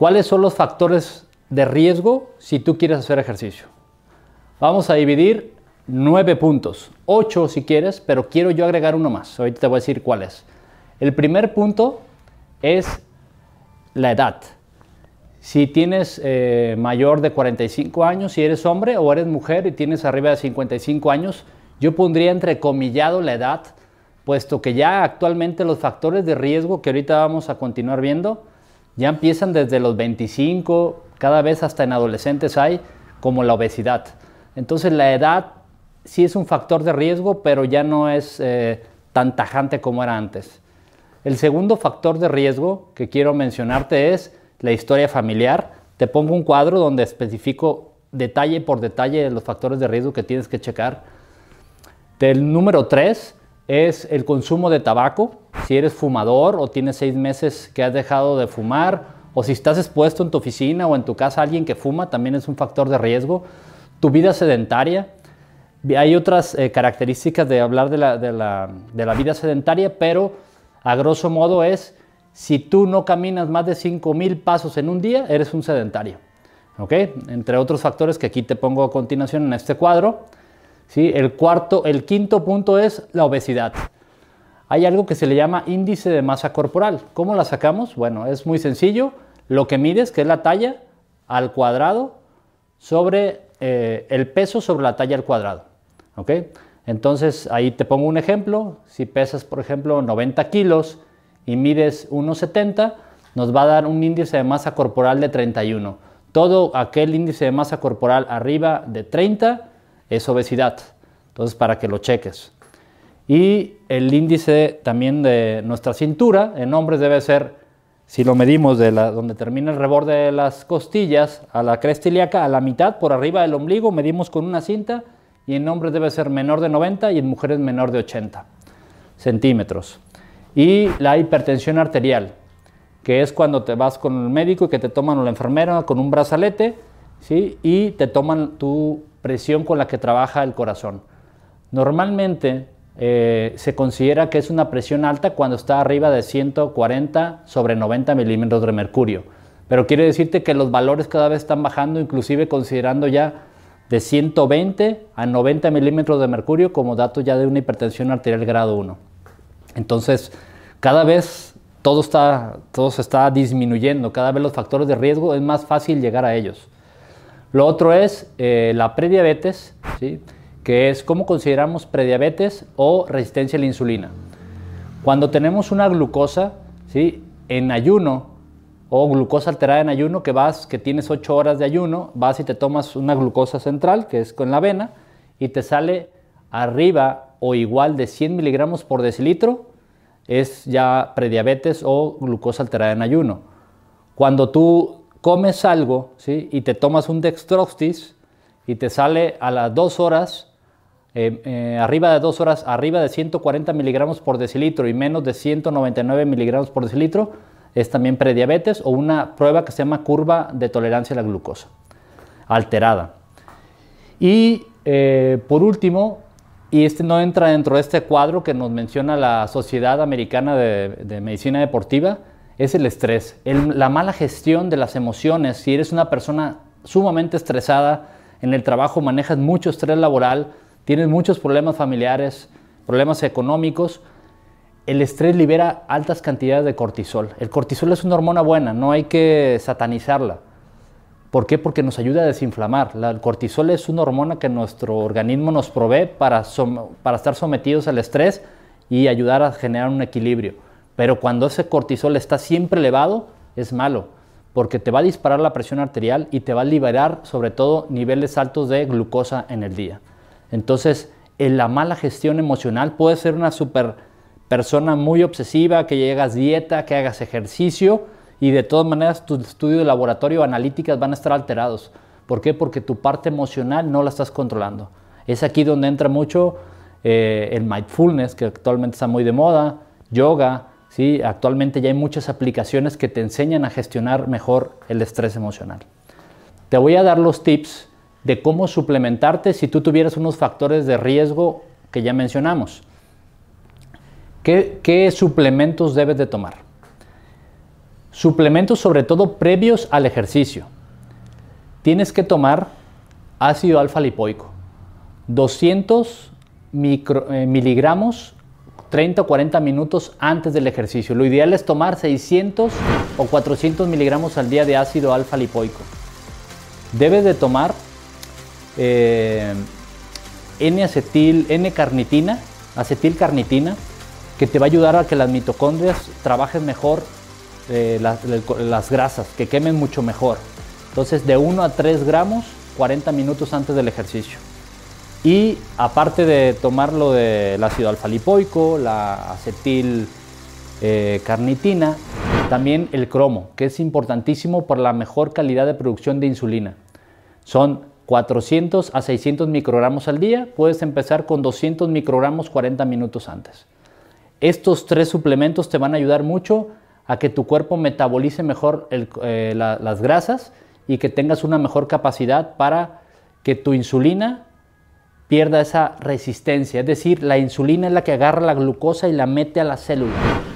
¿Cuáles son los factores de riesgo si tú quieres hacer ejercicio? Vamos a dividir nueve puntos, ocho si quieres, pero quiero yo agregar uno más. Ahorita te voy a decir cuál es. El primer punto es la edad. Si tienes eh, mayor de 45 años, si eres hombre o eres mujer y tienes arriba de 55 años, yo pondría entrecomillado la edad, puesto que ya actualmente los factores de riesgo que ahorita vamos a continuar viendo ya empiezan desde los 25, cada vez hasta en adolescentes hay, como la obesidad. Entonces la edad sí es un factor de riesgo, pero ya no es eh, tan tajante como era antes. El segundo factor de riesgo que quiero mencionarte es la historia familiar. Te pongo un cuadro donde especifico detalle por detalle los factores de riesgo que tienes que checar. El número 3 es el consumo de tabaco. Si eres fumador o tienes seis meses que has dejado de fumar, o si estás expuesto en tu oficina o en tu casa a alguien que fuma, también es un factor de riesgo. Tu vida sedentaria. Hay otras eh, características de hablar de la, de, la, de la vida sedentaria, pero a grosso modo es si tú no caminas más de 5.000 pasos en un día, eres un sedentario. ¿Ok? Entre otros factores que aquí te pongo a continuación en este cuadro. ¿sí? El, cuarto, el quinto punto es la obesidad. Hay algo que se le llama índice de masa corporal. ¿Cómo la sacamos? Bueno, es muy sencillo. Lo que mides, que es la talla al cuadrado sobre eh, el peso sobre la talla al cuadrado. ¿Ok? Entonces ahí te pongo un ejemplo. Si pesas, por ejemplo, 90 kilos, y mides 1,70, nos va a dar un índice de masa corporal de 31. Todo aquel índice de masa corporal arriba de 30 es obesidad. Entonces, para que lo cheques. Y el índice también de nuestra cintura en hombres debe ser, si lo medimos de la, donde termina el reborde de las costillas a la cresta ilíaca, a la mitad por arriba del ombligo, medimos con una cinta y en hombres debe ser menor de 90 y en mujeres menor de 80 centímetros y la hipertensión arterial, que es cuando te vas con el médico y que te toman la enfermera con un brazalete ¿sí? y te toman tu presión con la que trabaja el corazón. Normalmente eh, se considera que es una presión alta cuando está arriba de 140 sobre 90 milímetros de mercurio, pero quiere decirte que los valores cada vez están bajando, inclusive considerando ya de 120 a 90 milímetros de mercurio como dato ya de una hipertensión arterial grado 1. Entonces, cada vez todo, está, todo se está disminuyendo, cada vez los factores de riesgo es más fácil llegar a ellos. Lo otro es eh, la prediabetes. Que es cómo consideramos prediabetes o resistencia a la insulina. Cuando tenemos una glucosa ¿sí? en ayuno o glucosa alterada en ayuno, que vas, que tienes 8 horas de ayuno, vas y te tomas una glucosa central, que es con la avena, y te sale arriba o igual de 100 miligramos por decilitro es ya prediabetes o glucosa alterada en ayuno. Cuando tú comes algo ¿sí? y te tomas un dextrostis y te sale a las dos horas, eh, eh, arriba de dos horas, arriba de 140 miligramos por decilitro y menos de 199 miligramos por decilitro, es también prediabetes o una prueba que se llama curva de tolerancia a la glucosa alterada. Y eh, por último, y este no entra dentro de este cuadro que nos menciona la Sociedad Americana de, Medicina Deportiva, es el estrés, la mala gestión de las emociones. Si eres una persona sumamente estresada en el trabajo, manejas mucho estrés laboral, tienes muchos problemas familiares, problemas económicos, el estrés libera altas cantidades de cortisol. El cortisol es una hormona buena, no hay que satanizarla. ¿Por qué? Porque nos ayuda a desinflamar. el cortisol es una hormona que nuestro organismo nos provee para, estar sometidos al estrés y ayudar a generar un equilibrio. Pero cuando ese cortisol está siempre elevado, es malo, porque te va a disparar la presión arterial y te va a liberar sobre todo niveles altos de glucosa en el día. Entonces, en la mala gestión emocional puede ser una super persona muy obsesiva, que llegas dieta, que hagas ejercicio, y de todas maneras tu estudio de laboratorio, analíticas van a estar alterados. ¿Por qué? Porque tu parte emocional no la estás controlando. Es aquí donde entra mucho eh, el mindfulness, que actualmente está muy de moda, yoga, ¿sí? actualmente ya hay muchas aplicaciones que te enseñan a gestionar mejor el estrés emocional. Te voy a dar los tips de cómo suplementarte si tú tuvieras unos factores de riesgo que ya mencionamos. ¿Qué, qué suplementos debes de tomar? Suplementos sobre todo previos al ejercicio. Tienes que tomar ácido alfa lipoico. 200 eh, miligramos 30 o 40 minutos antes del ejercicio. Lo ideal es tomar 600 o 400 miligramos al día de ácido alfa lipoico. Debes de tomar eh, N-acetil, N-carnitina, que te va a ayudar a que las mitocondrias trabajen mejor eh, las, grasas, que quemen mucho mejor. Entonces de 1 a 3 gramos 40 minutos antes del ejercicio. Y aparte de tomar lo del ácido alfa lipoico, la acetil eh, carnitina, también el cromo, que es importantísimo por la mejor calidad de producción de insulina. Son 400 a 600 microgramos al día, puedes empezar con 200 microgramos 40 minutos antes. Estos tres suplementos te van a ayudar mucho a que tu cuerpo metabolice mejor eh, las grasas y que tengas una mejor capacidad para que tu insulina pierda esa resistencia. Es decir, la insulina es la que agarra la glucosa y la mete a la célula.